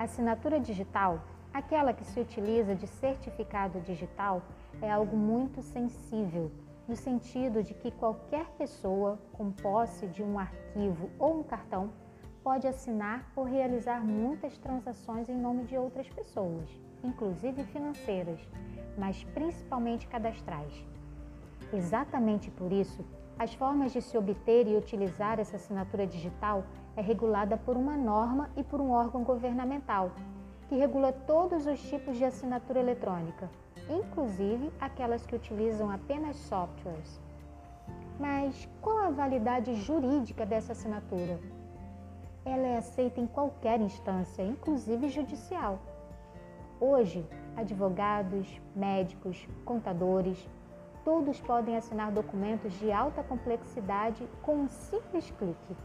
assinatura digital, aquela que se utiliza de certificado digital, é algo muito sensível, no sentido de que qualquer pessoa com posse de um arquivo ou um cartão pode assinar ou realizar muitas transações em nome de outras pessoas, inclusive financeiras, mas principalmente cadastrais. Exatamente por isso, as formas de se obter e utilizar essa assinatura digital é regulada por uma norma e por um órgão governamental, que regula todos os tipos de assinatura eletrônica, inclusive aquelas que utilizam apenas softwares. Mas qual a validade jurídica dessa assinatura? Ela é aceita em qualquer instância, inclusive judicial. Hoje, advogados, médicos, contadores, todos podem assinar documentos de alta complexidade com um simples clique.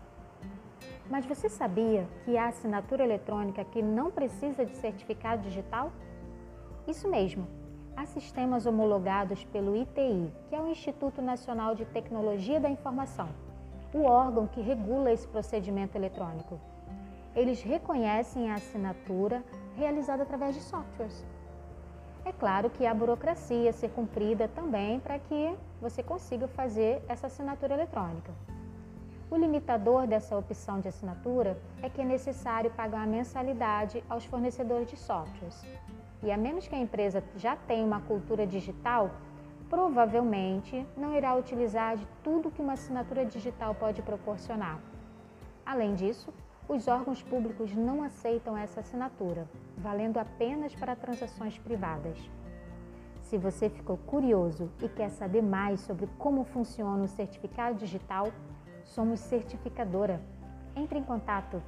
Mas você sabia que há assinatura eletrônica que não precisa de certificado digital? Isso mesmo. Há sistemas homologados pelo ITI, que é o Instituto Nacional de Tecnologia da Informação, o órgão que regula esse procedimento eletrônico. Eles reconhecem a assinatura realizada através de softwares. É claro que há burocracia a ser cumprida também para que você consiga fazer essa assinatura eletrônica. O limitador dessa opção de assinatura é que é necessário pagar uma mensalidade aos fornecedores de softwares. E a menos que a empresa já tenha uma cultura digital, provavelmente não irá utilizar de tudo que uma assinatura digital pode proporcionar. Além disso, os órgãos públicos não aceitam essa assinatura, valendo apenas para transações privadas. Se você ficou curioso e quer saber mais sobre como funciona o certificado digital, somos certificadora. Entre em contato.